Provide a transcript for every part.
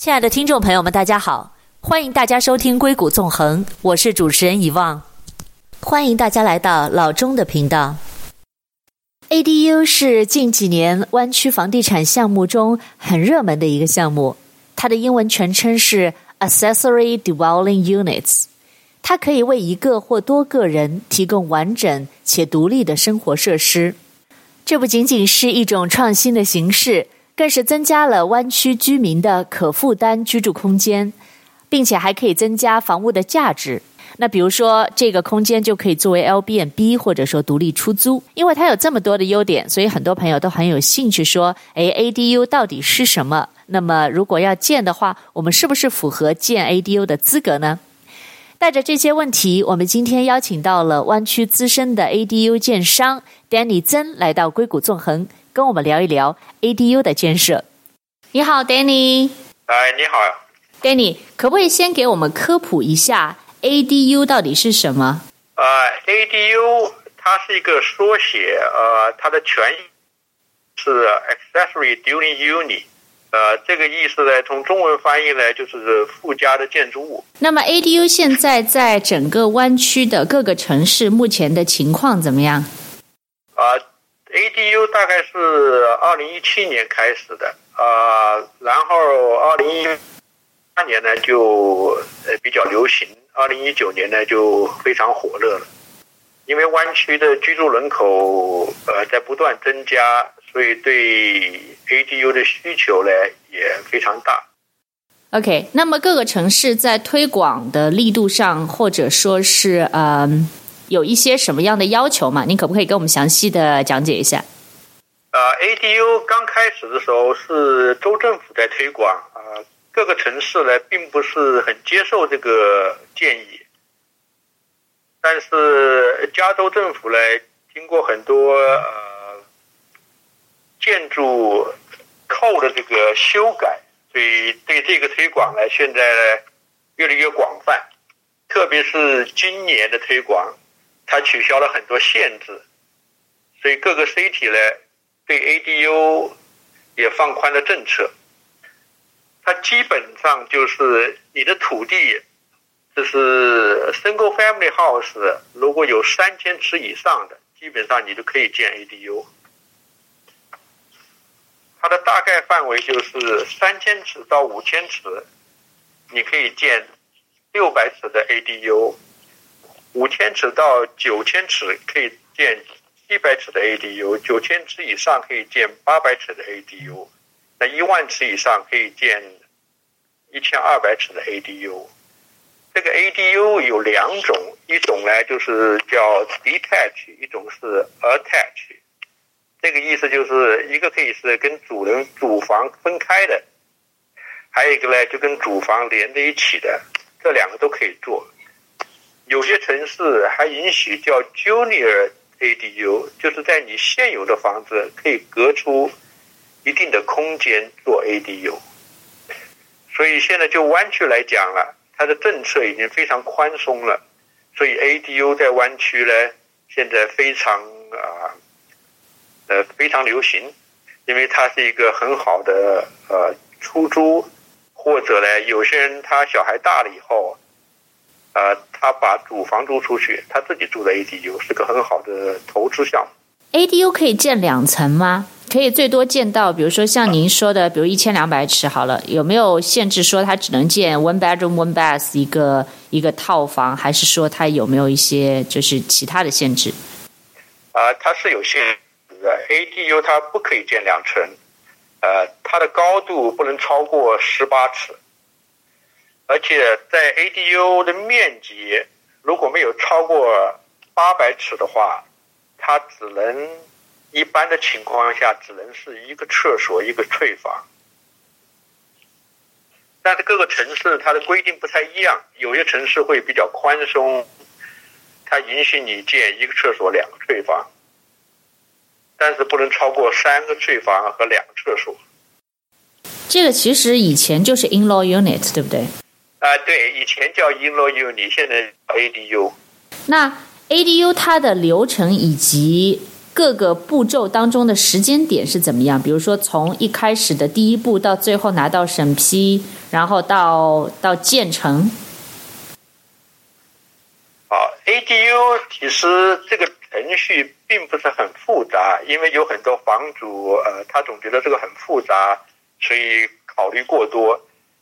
亲爱的听众朋友们，大家好，欢迎大家收听《硅谷纵横》，我是主持人遗忘，欢迎大家来到老钟的频道。ADU 是近几年湾区房地产项目中很热门的一个项目，它的英文全称是 Accessory Dwelling Units，它可以为一个或多个人提供完整且独立的生活设施。这不仅仅是一种创新的形式，更是增加了湾区居民的可负担居住空间，并且还可以增加房屋的价值。那比如说，这个空间就可以作为 L B N B 或者说独立出租，因为它有这么多的优点，所以很多朋友都很有兴趣说：“哎，ADU 到底是什么？那么如果要建的话，我们是不是符合建 ADU 的资格呢？”带着这些问题，我们今天邀请到了湾区资深的 ADU 建商 Danny 曾来到硅谷纵横，跟我们聊一聊 ADU 的建设。你好，Danny。哎，你好，Danny，可不可以先给我们科普一下 ADU 到底是什么？呃，ADU 它是一个缩写，呃，它的全意是 Accessory Dwelling Unit。呃，这个意思呢，从中文翻译呢，就是附加的建筑物。那么，ADU 现在在整个湾区的各个城市目前的情况怎么样？啊、呃，ADU 大概是二零一七年开始的啊、然后二零一八年呢就呃比较流行，二零一九年呢就非常火热了，因为湾区的居住人口呃在不断增加。所以对 ADU 的需求呢也非常大。OK，那么各个城市在推广的力度上，或者说是嗯、有一些什么样的要求吗？您可不可以给我们详细的讲解一下？呃，ADU 刚开始的时候是州政府在推广啊、呃，各个城市呢并不是很接受这个建议，但是加州政府呢经过很多呃。建筑扣的这个修改，所以对这个推广呢，现在呢越来越广泛。特别是今年的推广，它取消了很多限制，所以各个 city 呢对 ADU 也放宽了政策。它基本上就是你的土地，就是 single family house，如果有三千尺以上的，基本上你就可以建 ADU。它的大概范围就是三千尺到五千尺，你可以建六百尺的 ADU；五千尺到九千尺可以建七百尺的 ADU；九千尺以上可以建八百尺的 ADU；那一万尺以上可以建一千二百尺的 ADU。这个 ADU 有两种，一种呢就是叫 detach，一种是 attach。这个意思就是一个可以是跟主人主房分开的，还有一个呢就跟主房连在一起的，这两个都可以做。有些城市还允许叫 Junior ADU，就是在你现有的房子可以隔出一定的空间做 ADU。所以现在就湾区来讲了，它的政策已经非常宽松了，所以 ADU 在湾区呢现在非常啊。呃，非常流行，因为它是一个很好的呃出租，或者呢，有些人他小孩大了以后，呃，他把主房租出去，他自己住在 ADU 是个很好的投资项目。ADU 可以建两层吗？可以最多建到，比如说像您说的，比如一千两百尺好了，有没有限制说它只能建 one bedroom one bath 一个一个套房，还是说它有没有一些就是其他的限制？啊、呃，它是有限制的。ADU 它不可以建两层，呃，它的高度不能超过十八尺，而且在 ADU 的面积如果没有超过八百尺的话，它只能一般的情况下只能是一个厕所一个退房。但是各个城市它的规定不太一样，有些城市会比较宽松，它允许你建一个厕所两个退房。但是不能超过三个退房和两个厕所。这个其实以前就是 in-law unit，对不对？啊、呃，对，以前叫 in-law unit，现在叫 ADU。那 ADU 它的流程以及各个步骤当中的时间点是怎么样？比如说从一开始的第一步到最后拿到审批，然后到到建成。好，ADU 其实这个程序并不是很复杂，因为有很多房主呃，他总觉得这个很复杂，所以考虑过多。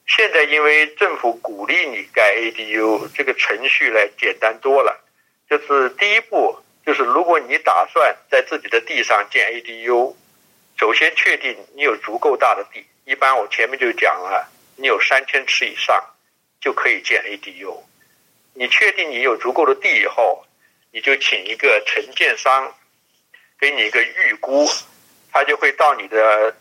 现在因为政府鼓励你盖 ADU，这个程序来简单多了。就是第一步，就是如果你打算在自己的地上建 ADU，首先确定你有足够大的地。一般我前面就讲了，你有三千尺以上就可以建 ADU。你确定你有足够的地以后，你就请一个承建商给你一个预估，他就会到你的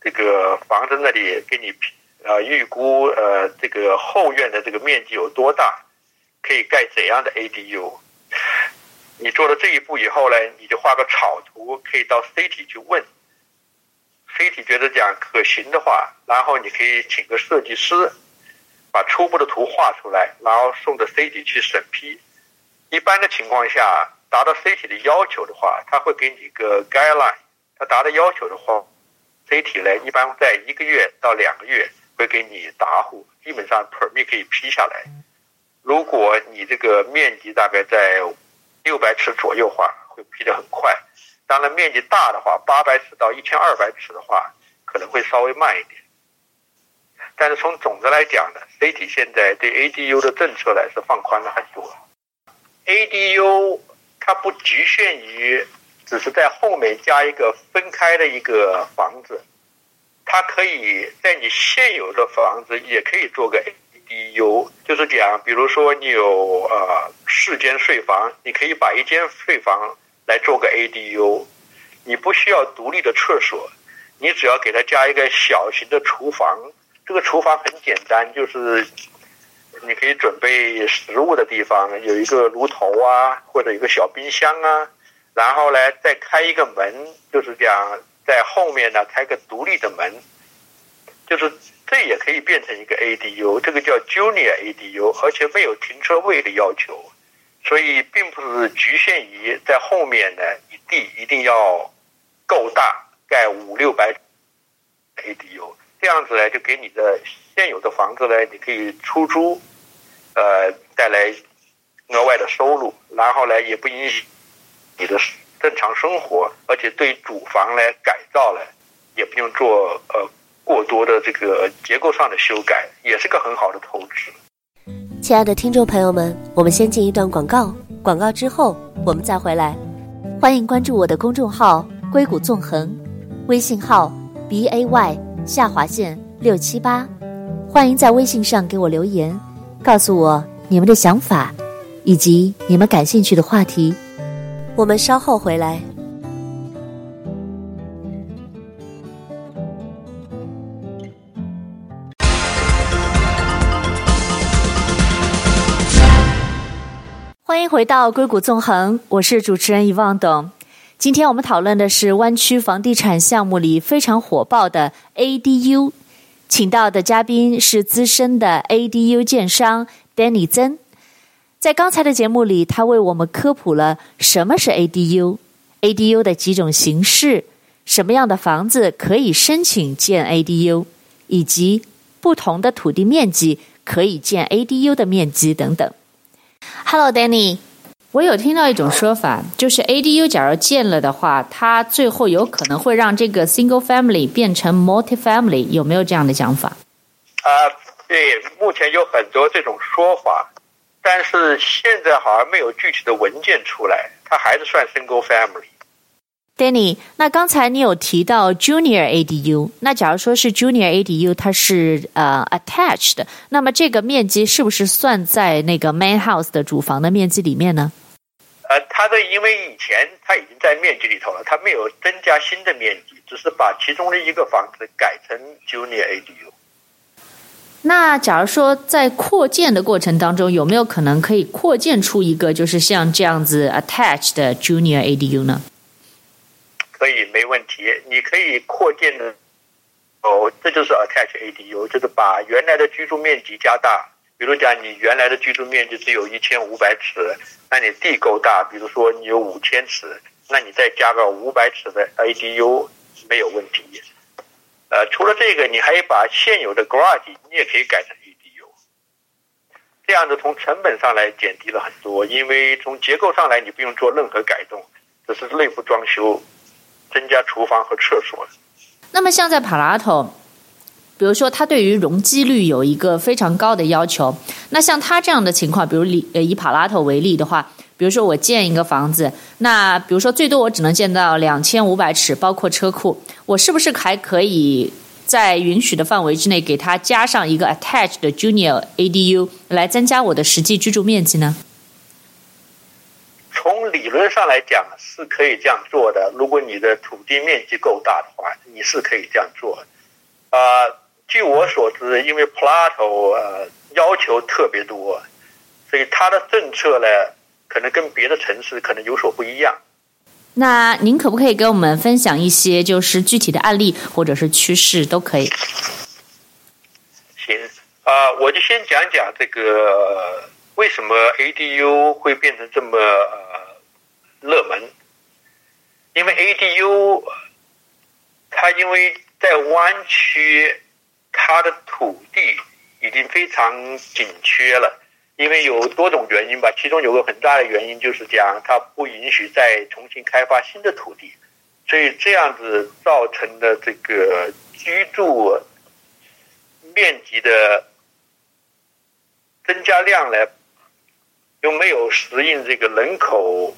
这个房子那里给你评。呃，预估呃这个后院的这个面积有多大，可以盖怎样的 ADU？你做了这一步以后呢，你就画个草图，可以到 City 去问，City 觉得讲可行的话，然后你可以请个设计师把初步的图画出来，然后送到 City 去审批。一般的情况下，达到 City 的要求的话，他会给你一个 guideline。他达到要求的话，City 呢一般在一个月到两个月。会给你答复，基本上 permit 可以批下来。如果你这个面积大概在六百尺左右话，会批得很快。当然，面积大的话，八百尺到一千二百尺的话，可能会稍微慢一点。但是从总的来讲呢，City 现在对 ADU 的政策呢是放宽了很多。ADU 它不局限于只是在后面加一个分开的一个房子。它可以在你现有的房子也可以做个 ADU，就是讲，比如说你有呃四间睡房，你可以把一间睡房来做个 ADU，你不需要独立的厕所，你只要给它加一个小型的厨房，这个厨房很简单，就是你可以准备食物的地方，有一个炉头啊，或者一个小冰箱啊，然后呢再开一个门，就是讲。在后面呢，开个独立的门，就是这也可以变成一个 ADU，这个叫 Junior ADU，而且没有停车位的要求，所以并不是局限于在后面呢，一地一定要够大，盖五六百 ADU，这样子呢，就给你的现有的房子呢，你可以出租，呃，带来额外的收入，然后呢，也不影响你的。正常生活，而且对主房来改造呢，也不用做呃过多的这个结构上的修改，也是个很好的投资。亲爱的听众朋友们，我们先进一段广告，广告之后我们再回来。欢迎关注我的公众号“硅谷纵横”，微信号 b a y 下划线六七八。欢迎在微信上给我留言，告诉我你们的想法，以及你们感兴趣的话题。我们稍后回来。欢迎回到硅谷纵横，我是主持人遗忘董。今天我们讨论的是湾区房地产项目里非常火爆的 ADU，请到的嘉宾是资深的 ADU 建商 Danny 曾。在刚才的节目里，他为我们科普了什么是 ADU，ADU 的几种形式，什么样的房子可以申请建 ADU，以及不同的土地面积可以建 ADU 的面积等等。Hello，Danny，我有听到一种说法，就是 ADU 假如建了的话，它最后有可能会让这个 single family 变成 multi family，有没有这样的讲法？啊，对，目前有很多这种说法。但是现在好像没有具体的文件出来，它还是算 single family。Danny，那刚才你有提到 junior ADU，那假如说是 junior ADU，它是呃、uh, attached 的，那么这个面积是不是算在那个 main house 的主房的面积里面呢？呃，它的因为以前它已经在面积里头了，它没有增加新的面积，只是把其中的一个房子改成 junior ADU。那假如说在扩建的过程当中，有没有可能可以扩建出一个就是像这样子 attached 的 junior ADU 呢？可以，没问题。你可以扩建的哦，这就是 attach ADU，就是把原来的居住面积加大。比如讲，你原来的居住面积只有一千五百尺，那你地够大，比如说你有五千尺，那你再加个五百尺的 ADU 没有问题。呃，除了这个，你还可以把现有的 garage 你也可以改成 E D U，这样子从成本上来减低了很多，因为从结构上来你不用做任何改动，只是内部装修，增加厨房和厕所。那么像在帕拉托，比如说它对于容积率有一个非常高的要求，那像它这样的情况，比如以呃以帕拉头为例的话。比如说我建一个房子，那比如说最多我只能建到两千五百尺，包括车库，我是不是还可以在允许的范围之内给它加上一个 attached junior ADU 来增加我的实际居住面积呢？从理论上来讲是可以这样做的，如果你的土地面积够大的话，你是可以这样做。啊、呃，据我所知，因为 Plato 呃要求特别多，所以它的政策呢。可能跟别的城市可能有所不一样。那您可不可以给我们分享一些就是具体的案例或者是趋势都可以？行啊、呃，我就先讲讲这个为什么 ADU 会变成这么呃热门。因为 ADU 它因为在湾区，它的土地已经非常紧缺了。因为有多种原因吧，其中有个很大的原因就是讲它不允许再重新开发新的土地，所以这样子造成的这个居住面积的增加量呢，又没有适应这个人口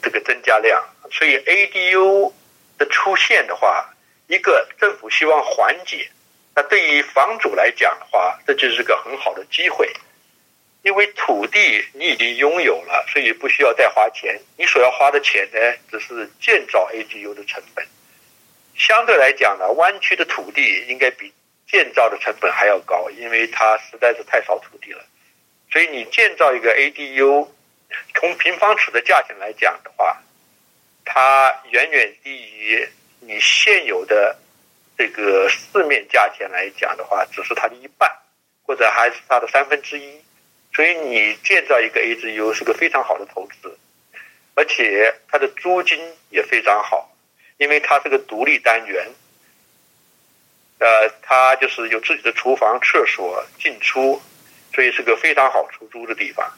这个增加量，所以 ADU 的出现的话，一个政府希望缓解，那对于房主来讲的话，这就是个很好的机会。因为土地你已经拥有了，所以不需要再花钱。你所要花的钱呢，只是建造 ADU 的成本。相对来讲呢，湾区的土地应该比建造的成本还要高，因为它实在是太少土地了。所以你建造一个 ADU，从平方尺的价钱来讲的话，它远远低于你现有的这个市面价钱来讲的话，只是它的一半，或者还是它的三分之一。所以你建造一个 AGU 是个非常好的投资，而且它的租金也非常好，因为它是个独立单元，呃，它就是有自己的厨房、厕所、进出，所以是个非常好出租的地方。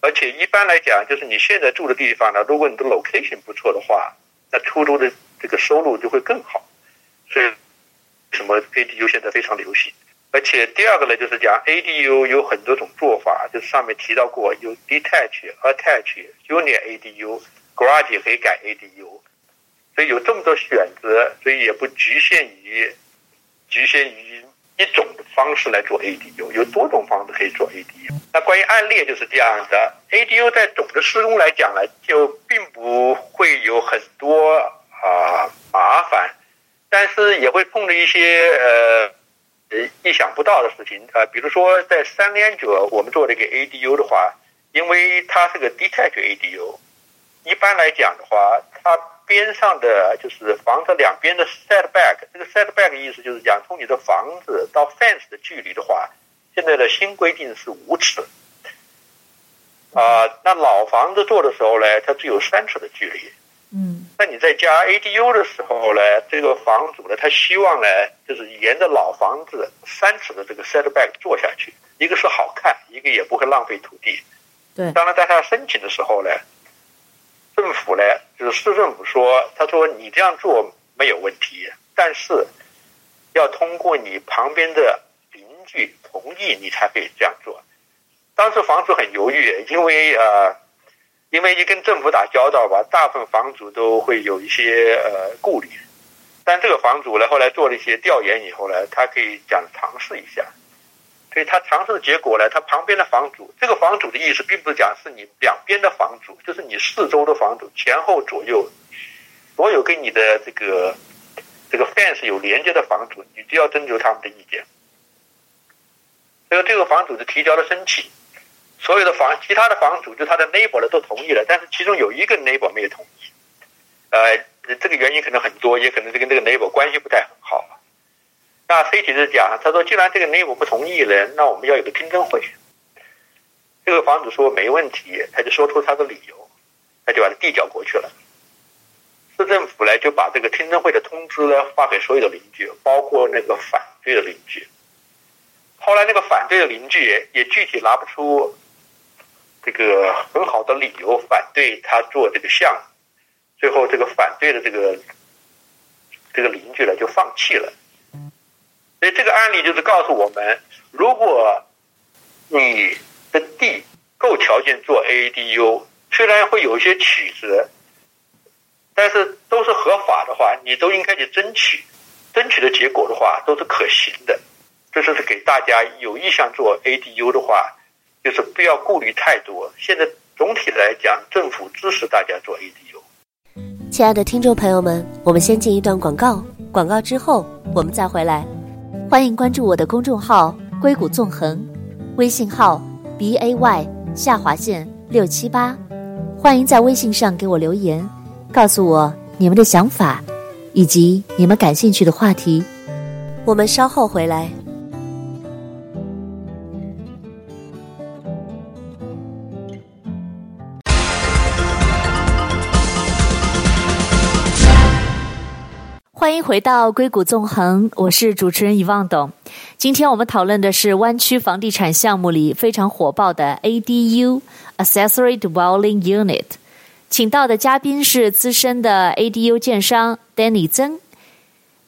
而且一般来讲，就是你现在住的地方呢，如果你的 location 不错的话，那出租的这个收入就会更好。所以，什么 ADU 现在非常流行。而且第二个呢，就是讲 ADU 有很多种做法，就上面提到过，有 detach、attach、junior ADU、garage 可以改 ADU，所以有这么多选择，所以也不局限于局限于一种方式来做 ADU，有多种方式可以做 ADU。那关于案例就是这样的，ADU 在总的施工来讲呢，就并不会有很多啊麻烦，但是也会碰到一些呃。呃，意想不到的事情啊，比如说在三联者，我们做这个 ADU 的话，因为它是个 detach ADU，一般来讲的话，它边上的就是房子两边的 setback，这个 setback 意思就是讲从你的房子到 fence 的距离的话，现在的新规定是五尺，啊，那老房子做的时候呢，它只有三尺的距离。嗯，那你在加 ADU 的时候呢，这个房主呢，他希望呢，就是沿着老房子三尺的这个 setback 做下去，一个是好看，一个也不会浪费土地。对，当然在他申请的时候呢，政府呢，就是市政府说，他说你这样做没有问题，但是要通过你旁边的邻居同意，你才可以这样做。当时房主很犹豫，因为呃。因为一跟政府打交道吧，大部分房主都会有一些呃顾虑，但这个房主呢，后来做了一些调研以后呢，他可以讲尝试一下，所以他尝试的结果呢，他旁边的房主，这个房主的意思并不是讲是你两边的房主，就是你四周的房主，前后左右，所有跟你的这个这个 fence 有连接的房主，你都要征求他们的意见。所以这个房主就提交了申请。所有的房，其他的房主就他的 neighbor 呢都同意了，但是其中有一个 neighbor 没有同意，呃，这个原因可能很多，也可能是跟这个 neighbor 关系不太好。那 C 体是讲，他说既然这个 neighbor 不同意了，那我们要有个听证会。这个房主说没问题，他就说出他的理由，他就把他递交过去了。市政府呢就把这个听证会的通知呢发给所有的邻居，包括那个反对的邻居。后来那个反对的邻居也具体拿不出这个很好的理由反对他做这个项目，最后这个反对的这个这个邻居呢就放弃了。所以这个案例就是告诉我们，如果你的地够条件做 ADU，虽然会有一些曲折，但是都是合法的话，你都应该去争取，争取的结果的话都是可行的。这就是给大家有意向做 ADU 的话，就是不要顾虑太多。现在总体来讲，政府支持大家做 ADU。亲爱的听众朋友们，我们先进一段广告，广告之后我们再回来。欢迎关注我的公众号“硅谷纵横”，微信号 b a y 下划线六七八。欢迎在微信上给我留言，告诉我你们的想法，以及你们感兴趣的话题。我们稍后回来。欢迎回到硅谷纵横，我是主持人遗忘董。今天我们讨论的是湾区房地产项目里非常火爆的 ADU（Accessory Dwelling Unit）。请到的嘉宾是资深的 ADU 建商 Danny 曾。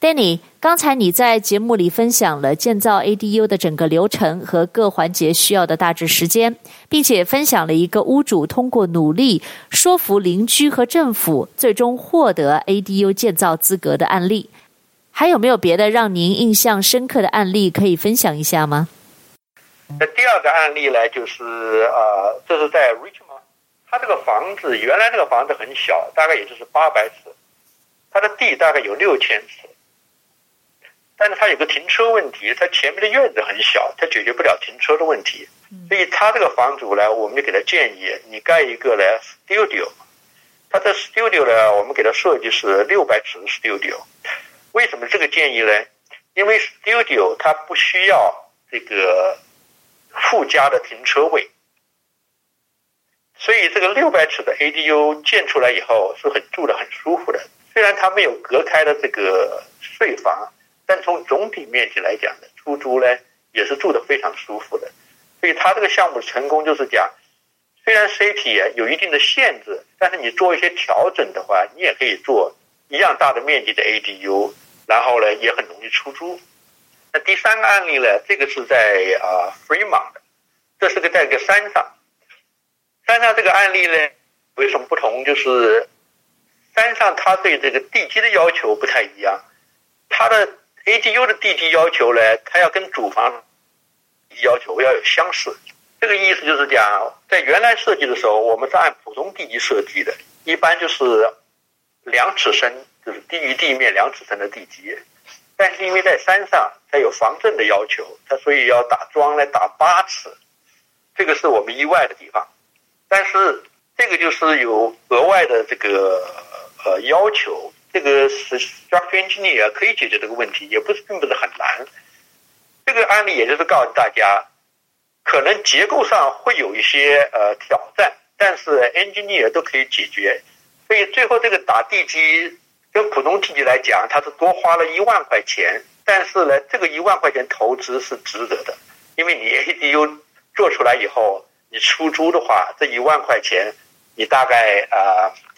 Danny，刚才你在节目里分享了建造 ADU 的整个流程和各环节需要的大致时间，并且分享了一个屋主通过努力说服邻居和政府，最终获得 ADU 建造资格的案例。还有没有别的让您印象深刻的案例可以分享一下吗？那第二个案例呢，就是呃，这是在 Richmond，他这个房子原来这个房子很小，大概也就是八百尺，他的地大概有六千尺。但是他有个停车问题，他前面的院子很小，他解决不了停车的问题，所以他这个房主呢，我们就给他建议，你盖一个呢 studio，他的 studio 呢，我们给他设计是六百尺的 studio，为什么这个建议呢？因为 studio 它不需要这个附加的停车位，所以这个六百尺的 ADU 建出来以后是很住的很舒服的，虽然它没有隔开的这个睡房。但从总体面积来讲呢，出租呢也是住得非常舒服的，所以他这个项目成功就是讲，虽然 CP 有一定的限制，但是你做一些调整的话，你也可以做一样大的面积的 ADU，然后呢也很容易出租。那第三个案例呢，这个是在啊 Fremont 的，这是个在一个山上，山上这个案例呢有什么不同？就是山上它对这个地基的要求不太一样，它的。ADU 的地基要求呢，它要跟主房要求要有相似。这个意思就是讲，在原来设计的时候，我们是按普通地基设计的，一般就是两尺深，就是低于地面两尺深的地基。但是因为在山上，它有防震的要求，它所以要打桩来打八尺，这个是我们意外的地方。但是这个就是有额外的这个呃要求。这个是 structure engineer 可以解决这个问题，也不是并不是很难。这个案例也就是告诉大家，可能结构上会有一些呃挑战，但是 engineer 都可以解决。所以最后这个打地基跟普通地基来讲，它是多花了一万块钱，但是呢，这个一万块钱投资是值得的，因为你 ADU 做出来以后，你出租的话，这一万块钱你大概啊。呃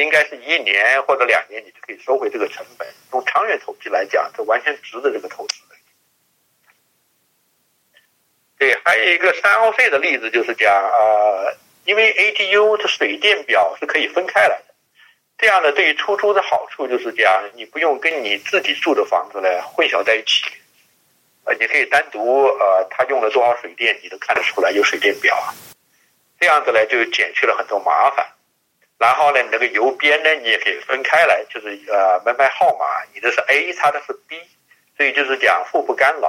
应该是一年或者两年，你就可以收回这个成本。从长远投资来讲，这完全值得这个投资。对，还有一个三号费的例子，就是讲、呃，因为 ADU 的水电表是可以分开来的，这样呢，对于出租的好处就是讲，你不用跟你自己住的房子呢混淆在一起，呃，你可以单独呃，他用了多少水电，你都看得出来，有水电表，这样子呢就减去了很多麻烦。然后呢，你那个邮编呢，你也可以分开来，就是呃门牌号码，你的是 A，他的是 B，所以就是讲互不干扰，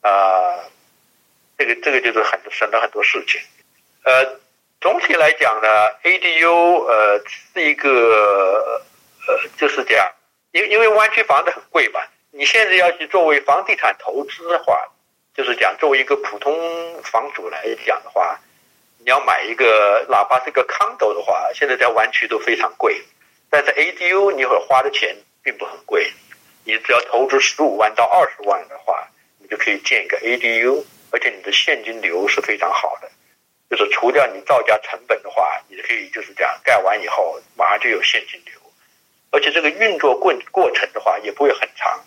啊、呃，这个这个就是很省了很多事情。呃，总体来讲呢，ADU 呃是一个呃就是讲，因因为湾区房子很贵嘛，你现在要去作为房地产投资的话，就是讲作为一个普通房主来讲的话。你要买一个，哪怕是个 condo 的话，现在在湾区都非常贵。但是 ADU 你会花的钱并不很贵，你只要投资十五万到二十万的话，你就可以建一个 ADU，而且你的现金流是非常好的，就是除掉你造价成本的话，你可以就是这样盖完以后马上就有现金流，而且这个运作过过程的话也不会很长，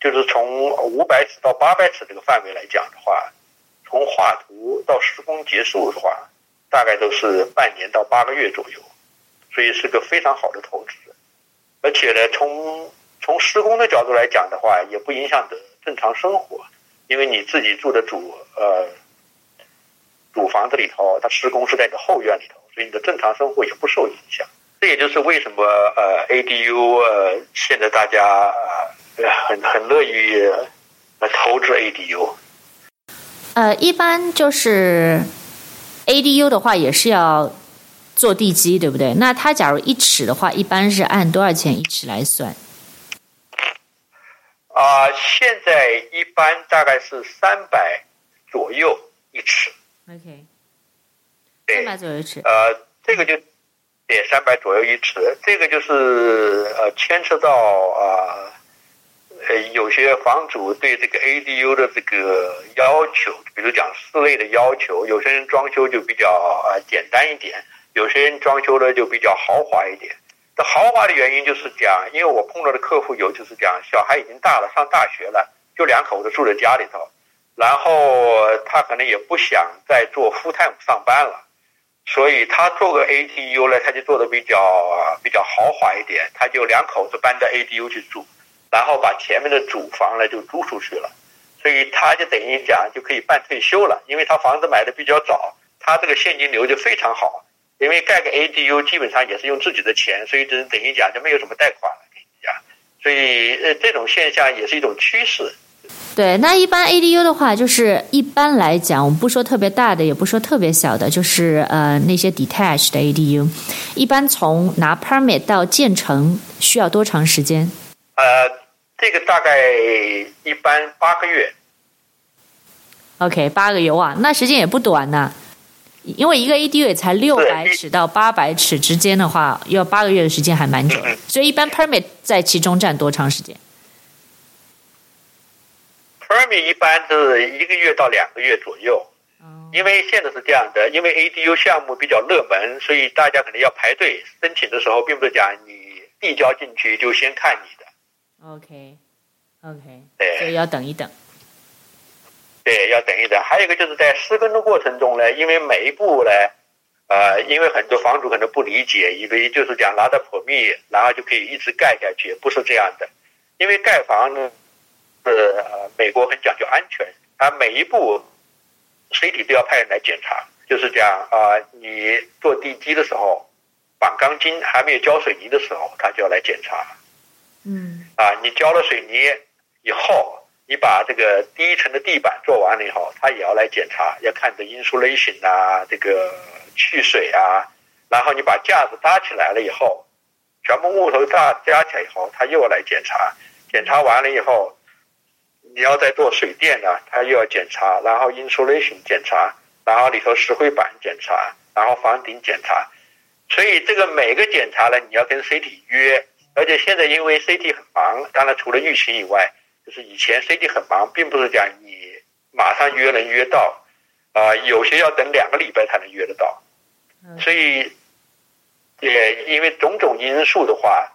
就是从五百尺到八百尺这个范围来讲的话，从画图到施工结束的话，大概都是半年到八个月左右。所以是个非常好的投资，而且呢，从从施工的角度来讲的话，也不影响的正常生活，因为你自己住的主呃主房子里头，它施工是在你的后院里头，所以你的正常生活也不受影响。这也就是为什么呃 ADU 呃现在大家呃很很乐于呃投资 ADU。呃，一般就是 ADU 的话，也是要。做地基对不对？那它假如一尺的话，一般是按多少钱一尺来算？啊、呃，现在一般大概是三百左右一尺。OK，三百左右一尺。呃，这个就对，三百左右一尺，这个就是呃牵扯到啊呃呃有些房主对这个 ADU 的这个要求，比如讲室内的要求，有些人装修就比较啊、简单一点。有些人装修的就比较豪华一点，这豪华的原因就是讲，因为我碰到的客户有就是讲，小孩已经大了，上大学了，就两口子住在家里头，然后他可能也不想再做 full time 上班了，所以他做个 ADU 呢，他就做的比较比较豪华一点，他就两口子搬到 ADU 去住，然后把前面的主房呢就租出去了，所以他就等于讲就可以办退休了，因为他房子买的比较早，他这个现金流就非常好。因为盖个 ADU 基本上也是用自己的钱，所以等等于讲就没有什么贷款了，跟你讲，所以呃这种现象也是一种趋势。对，那一般 ADU 的话，就是一般来讲，我们不说特别大的，也不说特别小的，就是呃那些 detached 的 ADU，一般从拿 permit 到建成需要多长时间？呃，这个大概一般八个月。OK，八个月哇，那时间也不短呢。因为一个 ADU 也才六百尺到八百尺之间的话，要八个月的时间还蛮久，所以一般 permit 在其中占多长时间？permit 一般是一个月到两个月左右，因为现在是这样的，因为 ADU 项目比较热门，所以大家可能要排队申请的时候，并不是讲你递交进去就先看你的。OK，OK，对，所以要等一等。对，要等一等。还有一个就是在施工的过程中呢，因为每一步呢，呃，因为很多房主可能不理解，以为就是讲拿到 permit，然后就可以一直盖下去，不是这样的。因为盖房呢，是呃，美国很讲究安全，它每一步水底都要派人来检查，就是讲啊、呃，你做地基的时候，绑钢筋还没有浇水泥的时候，他就要来检查。嗯。啊，你浇了水泥以后。你把这个第一层的地板做完了以后，他也要来检查，要看这 insulation 啊，这个去水啊，然后你把架子搭起来了以后，全部木头架加起来以后，他又要来检查，检查完了以后，你要再做水电呢，他又要检查，然后 insulation 检查，然后里头石灰板检查，然后房顶检查，所以这个每个检查呢，你要跟 CT 约，而且现在因为 CT 很忙，当然除了疫情以外。就是以前 CT 很忙，并不是讲你马上约能约到，啊、呃，有些要等两个礼拜才能约得到，所以也因为种种因素的话，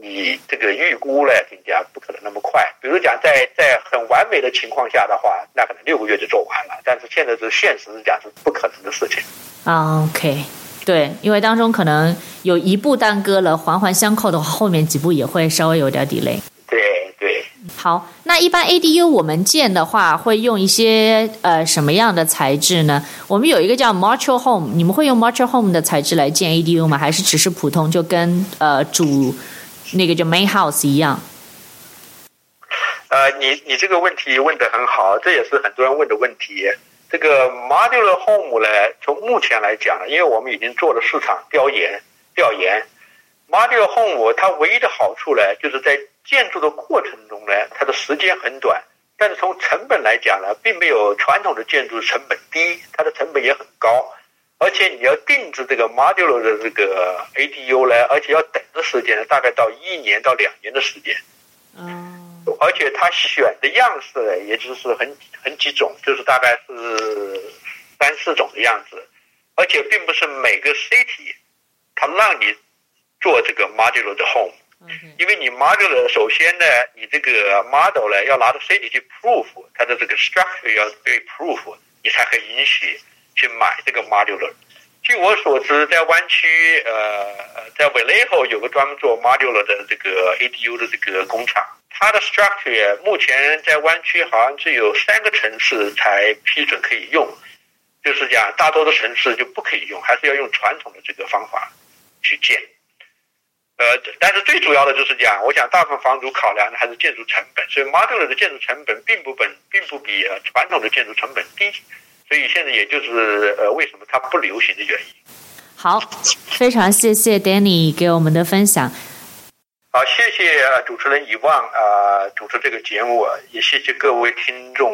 你这个预估呢，人家不可能那么快。比如讲在在很完美的情况下的话，那可能六个月就做完了，但是现在是现实是讲是不可能的事情。OK，对，因为当中可能有一步耽搁了，环环相扣的话，后面几步也会稍微有点 delay。对对好，那一般 ADU 我们建的话，会用一些呃什么样的材质呢？我们有一个叫 Modular Home，你们会用 Modular Home 的材质来建 ADU 吗？还是只是普通就跟呃主那个叫 Main House 一样？呃，你你这个问题问得很好，这也是很多人问的问题。这个 Modular Home 呢，从目前来讲，因为我们已经做了市场调研调研，Modular Home 它唯一的好处呢，就是在建筑的过程中呢，它的时间很短，但是从成本来讲呢，并没有传统的建筑成本低，它的成本也很高，而且你要定制这个 modular 的这个 ADU 呢，而且要等的时间呢，大概到一年到两年的时间。嗯，而且他选的样式呢，也就是很很几种，就是大概是三四种的样子，而且并不是每个 city 他让你做这个 modular 的 home，因为你 modular 首先呢，你这个 model 呢要拿到 city 去 proof 它的这个 structure 要被 proof，你才可以允许。去买这个 modular。据我所知，在湾区，呃，在 Vallejo 有个专门做 modular 的这个 ADU 的这个工厂。它的 structure 目前在湾区好像只有三个城市才批准可以用，就是讲大多的城市就不可以用，还是要用传统的这个方法去建。呃，但是最主要的就是讲，我想大部分房主考量的还是建筑成本，所以 modular 的建筑成本并不本并不比传统的建筑成本低。所以现在也就是呃，为什么它不流行的原因。好，非常谢谢 Danny 给我们的分享。好，谢谢主持人遗忘啊，主持这个节目，也谢谢各位听众。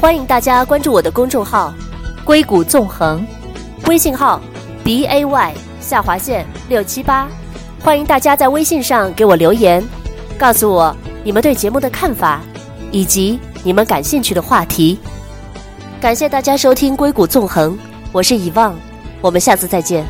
欢迎大家关注我的公众号“硅谷纵横”，微信号 b a y 下划线六七八。欢迎大家在微信上给我留言，告诉我你们对节目的看法，以及你们感兴趣的话题。感谢大家收听《硅谷纵横》，我是以望，我们下次再见。